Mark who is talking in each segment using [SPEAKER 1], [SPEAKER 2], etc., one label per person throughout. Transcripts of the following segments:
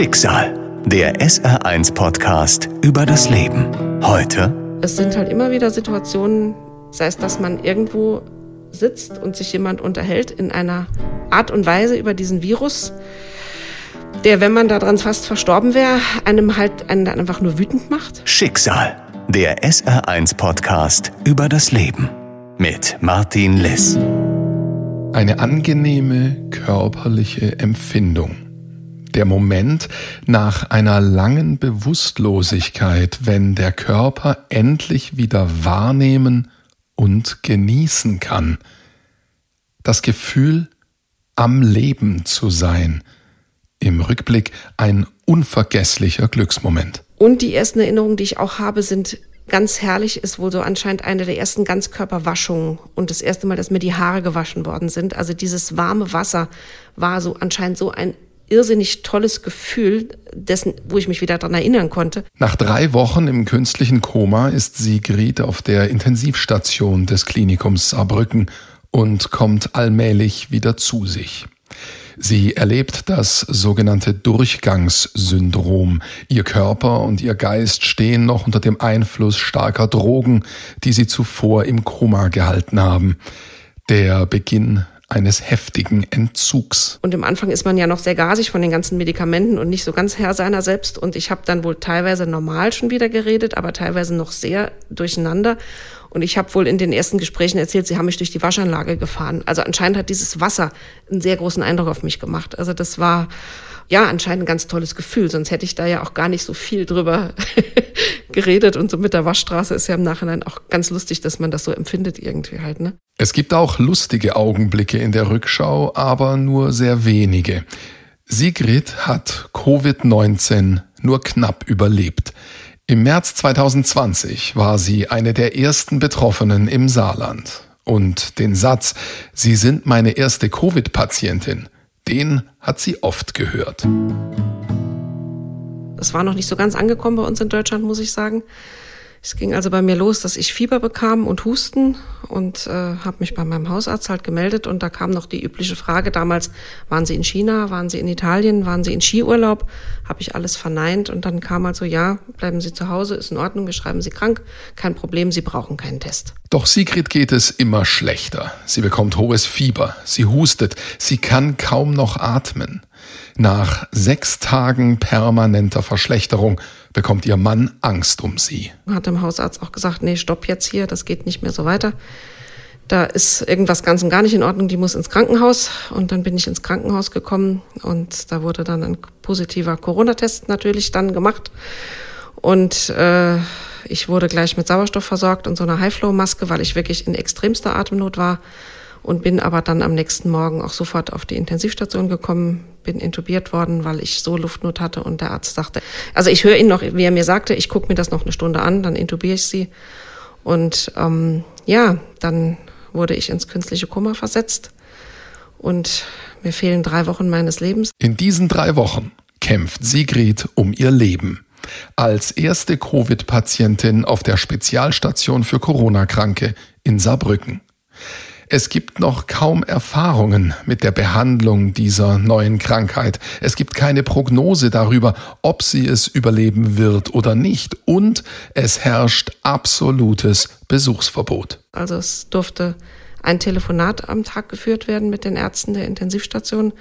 [SPEAKER 1] Schicksal. Der SR1-Podcast über das Leben. Heute.
[SPEAKER 2] Es sind halt immer wieder Situationen, sei es, dass man irgendwo sitzt und sich jemand unterhält in einer Art und Weise über diesen Virus, der, wenn man daran fast verstorben wäre, einem halt einen dann einfach nur wütend macht.
[SPEAKER 1] Schicksal. Der SR1-Podcast über das Leben. Mit Martin Liss.
[SPEAKER 3] Eine angenehme körperliche Empfindung. Der Moment nach einer langen Bewusstlosigkeit, wenn der Körper endlich wieder wahrnehmen und genießen kann. Das Gefühl, am Leben zu sein. Im Rückblick ein unvergesslicher Glücksmoment.
[SPEAKER 2] Und die ersten Erinnerungen, die ich auch habe, sind ganz herrlich ist wohl so anscheinend eine der ersten Ganzkörperwaschungen und das erste Mal, dass mir die Haare gewaschen worden sind. Also dieses warme Wasser war so anscheinend so ein irrsinnig tolles Gefühl, dessen, wo ich mich wieder daran erinnern konnte.
[SPEAKER 3] Nach drei Wochen im künstlichen Koma ist Sigrid auf der Intensivstation des Klinikums Saarbrücken und kommt allmählich wieder zu sich. Sie erlebt das sogenannte Durchgangssyndrom. Ihr Körper und ihr Geist stehen noch unter dem Einfluss starker Drogen, die sie zuvor im Koma gehalten haben. Der Beginn eines heftigen Entzugs.
[SPEAKER 2] Und im Anfang ist man ja noch sehr gasig von den ganzen Medikamenten und nicht so ganz Herr seiner selbst. Und ich habe dann wohl teilweise normal schon wieder geredet, aber teilweise noch sehr durcheinander. Und ich habe wohl in den ersten Gesprächen erzählt, sie haben mich durch die Waschanlage gefahren. Also anscheinend hat dieses Wasser einen sehr großen Eindruck auf mich gemacht. Also das war ja anscheinend ein ganz tolles Gefühl. Sonst hätte ich da ja auch gar nicht so viel drüber geredet. Und so mit der Waschstraße ist ja im Nachhinein auch ganz lustig, dass man das so empfindet irgendwie halt. Ne?
[SPEAKER 3] Es gibt auch lustige Augenblicke in der Rückschau, aber nur sehr wenige. Sigrid hat Covid-19 nur knapp überlebt. Im März 2020 war sie eine der ersten Betroffenen im Saarland. Und den Satz, Sie sind meine erste Covid-Patientin, den hat sie oft gehört.
[SPEAKER 2] Es war noch nicht so ganz angekommen bei uns in Deutschland, muss ich sagen. Es ging also bei mir los, dass ich Fieber bekam und Husten und äh, habe mich bei meinem Hausarzt halt gemeldet und da kam noch die übliche Frage damals, waren Sie in China, waren Sie in Italien, waren Sie in Skiurlaub? Habe ich alles verneint und dann kam also, ja, bleiben Sie zu Hause, ist in Ordnung, wir schreiben Sie krank, kein Problem, Sie brauchen keinen Test.
[SPEAKER 3] Doch Sigrid geht es immer schlechter. Sie bekommt hohes Fieber, sie hustet, sie kann kaum noch atmen. Nach sechs Tagen permanenter Verschlechterung bekommt ihr Mann Angst um sie.
[SPEAKER 2] Hat dem Hausarzt auch gesagt, nee, stopp jetzt hier, das geht nicht mehr so weiter. Da ist irgendwas ganz und gar nicht in Ordnung, die muss ins Krankenhaus. Und dann bin ich ins Krankenhaus gekommen und da wurde dann ein positiver Corona-Test natürlich dann gemacht. Und äh, ich wurde gleich mit Sauerstoff versorgt und so einer High-Flow-Maske, weil ich wirklich in extremster Atemnot war und bin aber dann am nächsten Morgen auch sofort auf die Intensivstation gekommen, bin intubiert worden, weil ich so Luftnot hatte und der Arzt sagte, also ich höre ihn noch, wie er mir sagte, ich gucke mir das noch eine Stunde an, dann intubiere ich sie und ähm, ja, dann wurde ich ins künstliche Koma versetzt und mir fehlen drei Wochen meines Lebens.
[SPEAKER 3] In diesen drei Wochen kämpft Sigrid um ihr Leben. Als erste Covid-Patientin auf der Spezialstation für Corona-Kranke in Saarbrücken. Es gibt noch kaum Erfahrungen mit der Behandlung dieser neuen Krankheit. Es gibt keine Prognose darüber, ob sie es überleben wird oder nicht. Und es herrscht absolutes Besuchsverbot.
[SPEAKER 2] Also es durfte ein Telefonat am Tag geführt werden mit den Ärzten der Intensivstation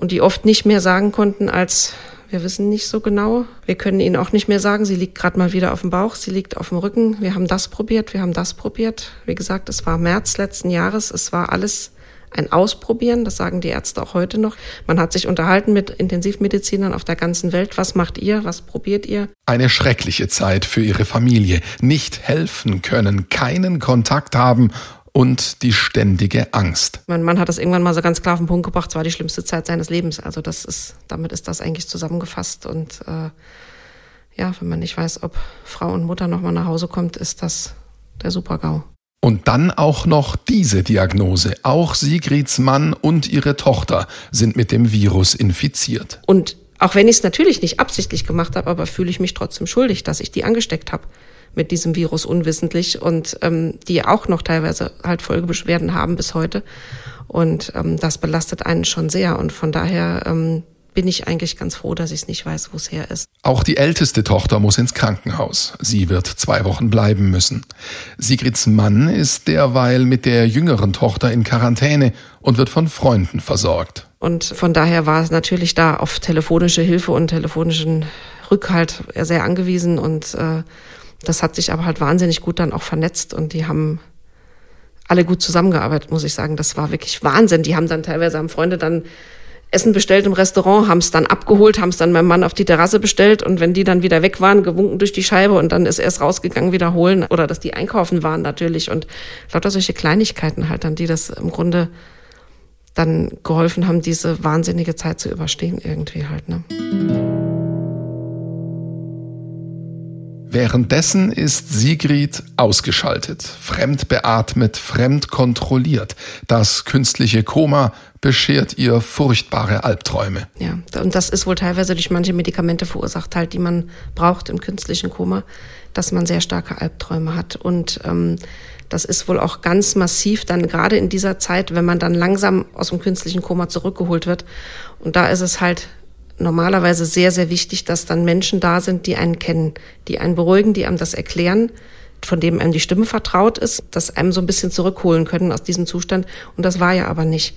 [SPEAKER 2] und die oft nicht mehr sagen konnten als wir wissen nicht so genau. Wir können Ihnen auch nicht mehr sagen, sie liegt gerade mal wieder auf dem Bauch, sie liegt auf dem Rücken. Wir haben das probiert, wir haben das probiert. Wie gesagt, es war März letzten Jahres, es war alles ein Ausprobieren, das sagen die Ärzte auch heute noch. Man hat sich unterhalten mit Intensivmedizinern auf der ganzen Welt. Was macht ihr? Was probiert ihr?
[SPEAKER 3] Eine schreckliche Zeit für ihre Familie. Nicht helfen können, keinen Kontakt haben und die ständige Angst.
[SPEAKER 2] Mein Mann hat das irgendwann mal so ganz klar auf den Punkt gebracht, es war die schlimmste Zeit seines Lebens. Also das ist, damit ist das eigentlich zusammengefasst. Und äh, ja, wenn man nicht weiß, ob Frau und Mutter nochmal nach Hause kommt, ist das der Super-GAU.
[SPEAKER 3] Und dann auch noch diese Diagnose. Auch Sigrids Mann und ihre Tochter sind mit dem Virus infiziert.
[SPEAKER 2] Und auch wenn ich es natürlich nicht absichtlich gemacht habe, aber fühle ich mich trotzdem schuldig, dass ich die angesteckt habe mit diesem Virus unwissentlich und ähm, die auch noch teilweise halt Folgebeschwerden haben bis heute. Und ähm, das belastet einen schon sehr. Und von daher ähm, bin ich eigentlich ganz froh, dass ich es nicht weiß, wo es her ist.
[SPEAKER 3] Auch die älteste Tochter muss ins Krankenhaus. Sie wird zwei Wochen bleiben müssen. Sigrids Mann ist derweil mit der jüngeren Tochter in Quarantäne und wird von Freunden versorgt.
[SPEAKER 2] Und von daher war es natürlich da auf telefonische Hilfe und telefonischen Rückhalt sehr angewiesen und äh, das hat sich aber halt wahnsinnig gut dann auch vernetzt und die haben alle gut zusammengearbeitet, muss ich sagen. Das war wirklich Wahnsinn. Die haben dann teilweise haben Freunde dann Essen bestellt im Restaurant, haben es dann abgeholt, haben es dann meinem Mann auf die Terrasse bestellt und wenn die dann wieder weg waren, gewunken durch die Scheibe und dann ist er erst rausgegangen, wiederholen oder dass die einkaufen waren natürlich und lauter solche Kleinigkeiten halt dann, die das im Grunde dann geholfen haben, diese wahnsinnige Zeit zu überstehen irgendwie halt. Ne?
[SPEAKER 3] Währenddessen ist Sigrid ausgeschaltet, fremd beatmet, fremd kontrolliert. Das künstliche Koma beschert ihr furchtbare Albträume.
[SPEAKER 2] Ja, und das ist wohl teilweise durch manche Medikamente verursacht, halt, die man braucht im künstlichen Koma, dass man sehr starke Albträume hat. Und ähm, das ist wohl auch ganz massiv dann gerade in dieser Zeit, wenn man dann langsam aus dem künstlichen Koma zurückgeholt wird. Und da ist es halt normalerweise sehr, sehr wichtig, dass dann Menschen da sind, die einen kennen, die einen beruhigen, die einem das erklären, von dem einem die Stimme vertraut ist, dass einem so ein bisschen zurückholen können aus diesem Zustand. Und das war ja aber nicht.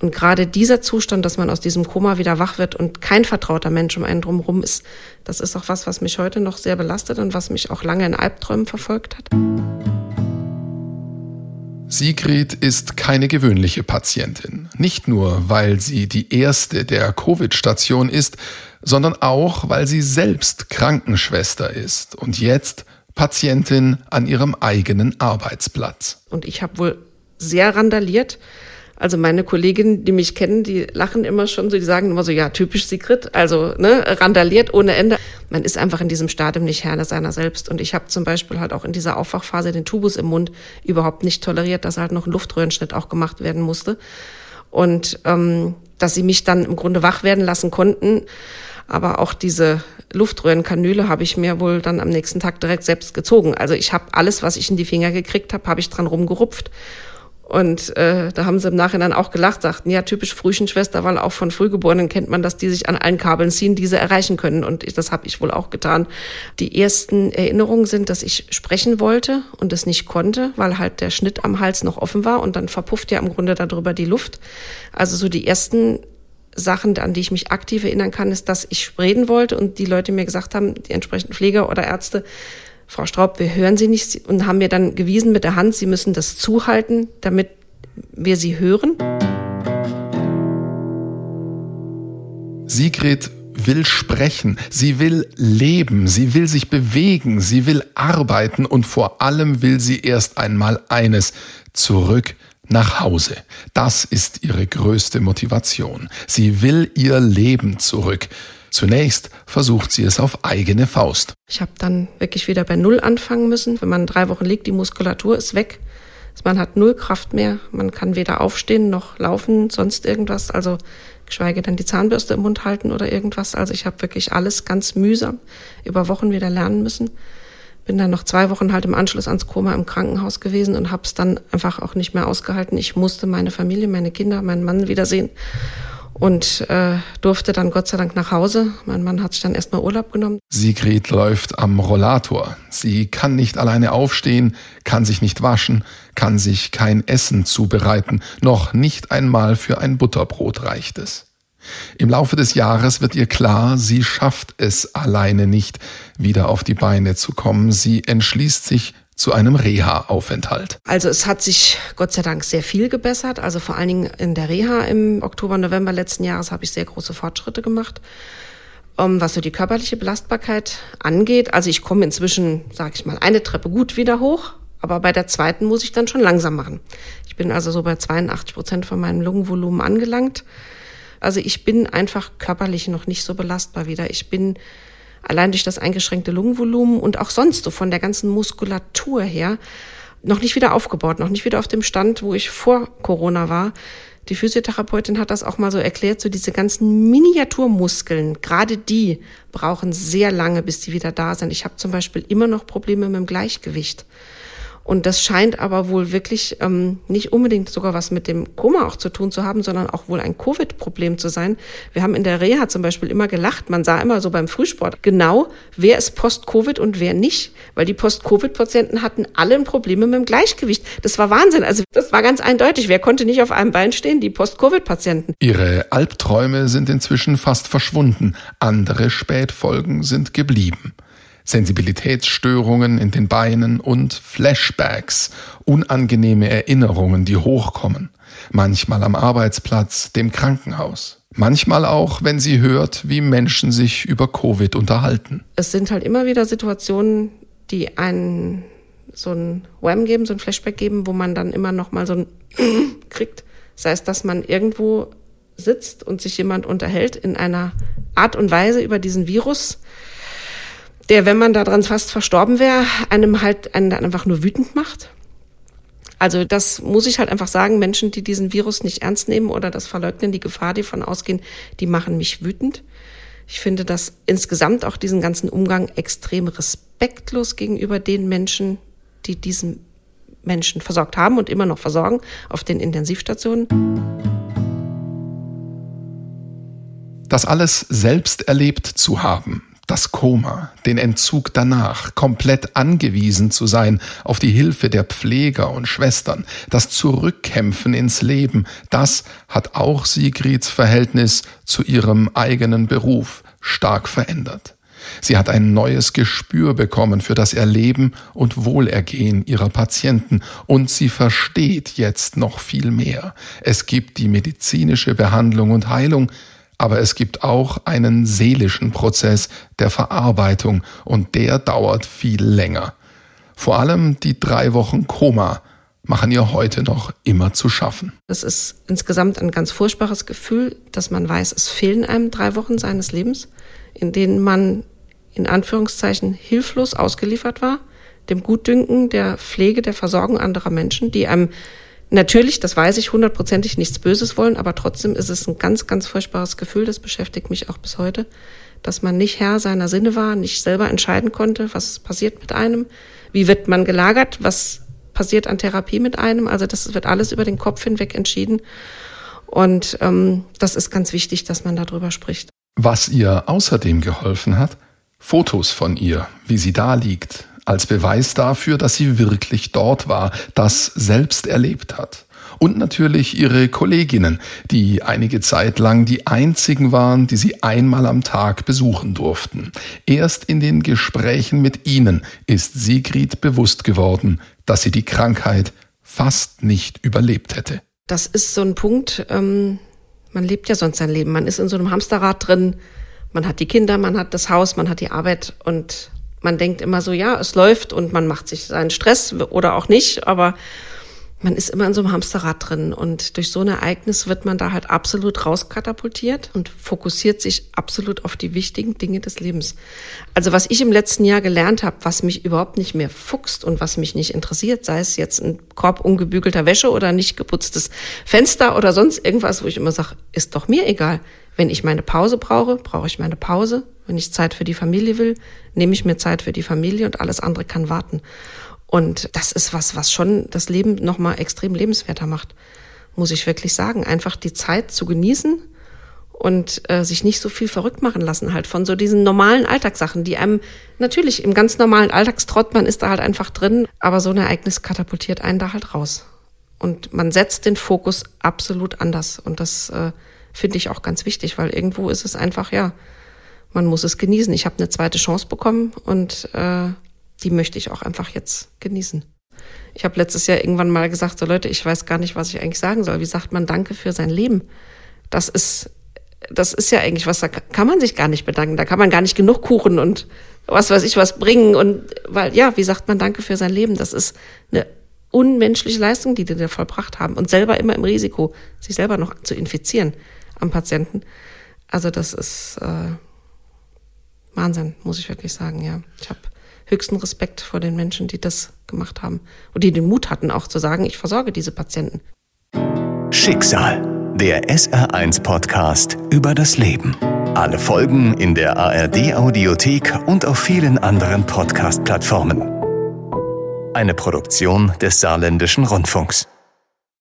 [SPEAKER 2] Und gerade dieser Zustand, dass man aus diesem Koma wieder wach wird und kein vertrauter Mensch um einen drumherum ist, das ist auch was, was mich heute noch sehr belastet und was mich auch lange in Albträumen verfolgt hat.
[SPEAKER 3] Sigrid ist keine gewöhnliche Patientin. Nicht nur, weil sie die erste der Covid-Station ist, sondern auch, weil sie selbst Krankenschwester ist und jetzt Patientin an ihrem eigenen Arbeitsplatz.
[SPEAKER 2] Und ich habe wohl sehr randaliert, also meine Kolleginnen, die mich kennen, die lachen immer schon so, die sagen immer so, ja, typisch Sigrid, also ne, randaliert ohne Ende. Man ist einfach in diesem Stadium nicht Herr seiner selbst. Und ich habe zum Beispiel halt auch in dieser Aufwachphase den Tubus im Mund überhaupt nicht toleriert, dass halt noch ein Luftröhrenschnitt auch gemacht werden musste. Und ähm, dass sie mich dann im Grunde wach werden lassen konnten. Aber auch diese Luftröhrenkanüle habe ich mir wohl dann am nächsten Tag direkt selbst gezogen. Also ich habe alles, was ich in die Finger gekriegt habe, habe ich dran rumgerupft. Und äh, da haben sie im Nachhinein auch gelacht, sagten, ja, typisch Frühchenschwester, weil auch von Frühgeborenen kennt man, dass die sich an allen Kabeln ziehen, die sie erreichen können. Und ich, das habe ich wohl auch getan. Die ersten Erinnerungen sind, dass ich sprechen wollte und es nicht konnte, weil halt der Schnitt am Hals noch offen war und dann verpufft ja im Grunde darüber die Luft. Also so die ersten Sachen, an die ich mich aktiv erinnern kann, ist, dass ich reden wollte und die Leute mir gesagt haben, die entsprechenden Pfleger oder Ärzte, Frau Straub, wir hören Sie nicht und haben mir dann gewiesen mit der Hand, Sie müssen das zuhalten, damit wir Sie hören.
[SPEAKER 3] Sigrid will sprechen, sie will leben, sie will sich bewegen, sie will arbeiten und vor allem will sie erst einmal eines, zurück nach Hause. Das ist ihre größte Motivation. Sie will ihr Leben zurück. Zunächst versucht sie es auf eigene Faust.
[SPEAKER 2] Ich habe dann wirklich wieder bei Null anfangen müssen. Wenn man drei Wochen liegt, die Muskulatur ist weg. Man hat null Kraft mehr. Man kann weder aufstehen noch laufen, sonst irgendwas. Also geschweige denn die Zahnbürste im Mund halten oder irgendwas. Also ich habe wirklich alles ganz mühsam über Wochen wieder lernen müssen. Bin dann noch zwei Wochen halt im Anschluss ans Koma im Krankenhaus gewesen und habe es dann einfach auch nicht mehr ausgehalten. Ich musste meine Familie, meine Kinder, meinen Mann wiedersehen und äh, durfte dann Gott sei Dank nach Hause. Mein Mann hat sich dann erstmal Urlaub genommen.
[SPEAKER 3] Sigrid läuft am Rollator. Sie kann nicht alleine aufstehen, kann sich nicht waschen, kann sich kein Essen zubereiten, noch nicht einmal für ein Butterbrot reicht es. Im Laufe des Jahres wird ihr klar, sie schafft es alleine nicht, wieder auf die Beine zu kommen. Sie entschließt sich, zu einem Reha-Aufenthalt.
[SPEAKER 2] Also es hat sich Gott sei Dank sehr viel gebessert. Also vor allen Dingen in der Reha im Oktober, November letzten Jahres habe ich sehr große Fortschritte gemacht. Um, was so die körperliche Belastbarkeit angeht. Also ich komme inzwischen, sage ich mal, eine Treppe gut wieder hoch, aber bei der zweiten muss ich dann schon langsam machen. Ich bin also so bei 82 Prozent von meinem Lungenvolumen angelangt. Also ich bin einfach körperlich noch nicht so belastbar wieder. Ich bin allein durch das eingeschränkte Lungenvolumen und auch sonst so von der ganzen Muskulatur her noch nicht wieder aufgebaut, noch nicht wieder auf dem Stand, wo ich vor Corona war. Die Physiotherapeutin hat das auch mal so erklärt, so diese ganzen Miniaturmuskeln, gerade die brauchen sehr lange, bis die wieder da sind. Ich habe zum Beispiel immer noch Probleme mit dem Gleichgewicht. Und das scheint aber wohl wirklich ähm, nicht unbedingt sogar was mit dem Koma auch zu tun zu haben, sondern auch wohl ein Covid-Problem zu sein. Wir haben in der Reha zum Beispiel immer gelacht. Man sah immer so beim Frühsport genau, wer ist Post-Covid und wer nicht. Weil die Post-Covid-Patienten hatten alle Probleme mit dem Gleichgewicht. Das war Wahnsinn. Also das war ganz eindeutig. Wer konnte nicht auf einem Bein stehen? Die Post-Covid-Patienten.
[SPEAKER 3] Ihre Albträume sind inzwischen fast verschwunden. Andere Spätfolgen sind geblieben. Sensibilitätsstörungen in den Beinen und Flashbacks, unangenehme Erinnerungen, die hochkommen, manchmal am Arbeitsplatz, dem Krankenhaus. Manchmal auch, wenn sie hört, wie Menschen sich über Covid unterhalten.
[SPEAKER 2] Es sind halt immer wieder Situationen, die einen so ein Wham geben, so ein Flashback geben, wo man dann immer noch mal so ein kriegt. Das heißt, dass man irgendwo sitzt und sich jemand unterhält in einer Art und Weise über diesen Virus, der, wenn man daran fast verstorben wäre, einem halt einen einfach nur wütend macht. Also das muss ich halt einfach sagen, Menschen, die diesen Virus nicht ernst nehmen oder das verleugnen, die Gefahr, die von ausgehen, die machen mich wütend. Ich finde das insgesamt auch diesen ganzen Umgang extrem respektlos gegenüber den Menschen, die diesen Menschen versorgt haben und immer noch versorgen auf den Intensivstationen.
[SPEAKER 3] Das alles selbst erlebt zu haben, das Koma, den Entzug danach, komplett angewiesen zu sein auf die Hilfe der Pfleger und Schwestern, das Zurückkämpfen ins Leben, das hat auch Sigrids Verhältnis zu ihrem eigenen Beruf stark verändert. Sie hat ein neues Gespür bekommen für das Erleben und Wohlergehen ihrer Patienten und sie versteht jetzt noch viel mehr. Es gibt die medizinische Behandlung und Heilung, aber es gibt auch einen seelischen Prozess der Verarbeitung und der dauert viel länger. Vor allem die drei Wochen Koma machen ihr heute noch immer zu schaffen.
[SPEAKER 2] Es ist insgesamt ein ganz furchtbares Gefühl, dass man weiß, es fehlen einem drei Wochen seines Lebens, in denen man in Anführungszeichen hilflos ausgeliefert war, dem Gutdünken der Pflege, der Versorgung anderer Menschen, die einem Natürlich, das weiß ich, hundertprozentig nichts Böses wollen, aber trotzdem ist es ein ganz, ganz furchtbares Gefühl, das beschäftigt mich auch bis heute, dass man nicht Herr seiner Sinne war, nicht selber entscheiden konnte, was passiert mit einem, wie wird man gelagert, was passiert an Therapie mit einem. Also das wird alles über den Kopf hinweg entschieden. Und ähm, das ist ganz wichtig, dass man darüber spricht.
[SPEAKER 3] Was ihr außerdem geholfen hat, Fotos von ihr, wie sie da liegt, als Beweis dafür, dass sie wirklich dort war, das selbst erlebt hat. Und natürlich ihre Kolleginnen, die einige Zeit lang die einzigen waren, die sie einmal am Tag besuchen durften. Erst in den Gesprächen mit ihnen ist Sigrid bewusst geworden, dass sie die Krankheit fast nicht überlebt hätte.
[SPEAKER 2] Das ist so ein Punkt, ähm, man lebt ja sonst sein Leben. Man ist in so einem Hamsterrad drin, man hat die Kinder, man hat das Haus, man hat die Arbeit und man denkt immer so, ja, es läuft und man macht sich seinen Stress oder auch nicht, aber man ist immer in so einem Hamsterrad drin und durch so ein Ereignis wird man da halt absolut rauskatapultiert und fokussiert sich absolut auf die wichtigen Dinge des Lebens. Also was ich im letzten Jahr gelernt habe, was mich überhaupt nicht mehr fuchst und was mich nicht interessiert, sei es jetzt ein Korb ungebügelter Wäsche oder nicht geputztes Fenster oder sonst irgendwas, wo ich immer sage, ist doch mir egal. Wenn ich meine Pause brauche, brauche ich meine Pause. Wenn ich Zeit für die Familie will, nehme ich mir Zeit für die Familie und alles andere kann warten. Und das ist was, was schon das Leben nochmal extrem lebenswerter macht, muss ich wirklich sagen. Einfach die Zeit zu genießen und äh, sich nicht so viel verrückt machen lassen halt von so diesen normalen Alltagssachen, die einem natürlich im ganz normalen Alltagstrott, man ist da halt einfach drin, aber so ein Ereignis katapultiert einen da halt raus. Und man setzt den Fokus absolut anders. Und das äh, finde ich auch ganz wichtig, weil irgendwo ist es einfach, ja, man muss es genießen. Ich habe eine zweite Chance bekommen und äh, die möchte ich auch einfach jetzt genießen. Ich habe letztes Jahr irgendwann mal gesagt, so Leute, ich weiß gar nicht, was ich eigentlich sagen soll. Wie sagt man Danke für sein Leben? Das ist, das ist ja eigentlich was, da kann man sich gar nicht bedanken. Da kann man gar nicht genug Kuchen und was weiß ich was bringen. Und weil, ja, wie sagt man Danke für sein Leben? Das ist eine unmenschliche Leistung, die die da vollbracht haben und selber immer im Risiko, sich selber noch zu infizieren am Patienten. Also das ist äh, Wahnsinn, muss ich wirklich sagen, ja. Ich habe höchsten Respekt vor den Menschen, die das gemacht haben und die den Mut hatten, auch zu sagen, ich versorge diese Patienten.
[SPEAKER 1] Schicksal, der SR1-Podcast über das Leben. Alle Folgen in der ARD-Audiothek und auf vielen anderen Podcast-Plattformen. Eine Produktion des Saarländischen Rundfunks.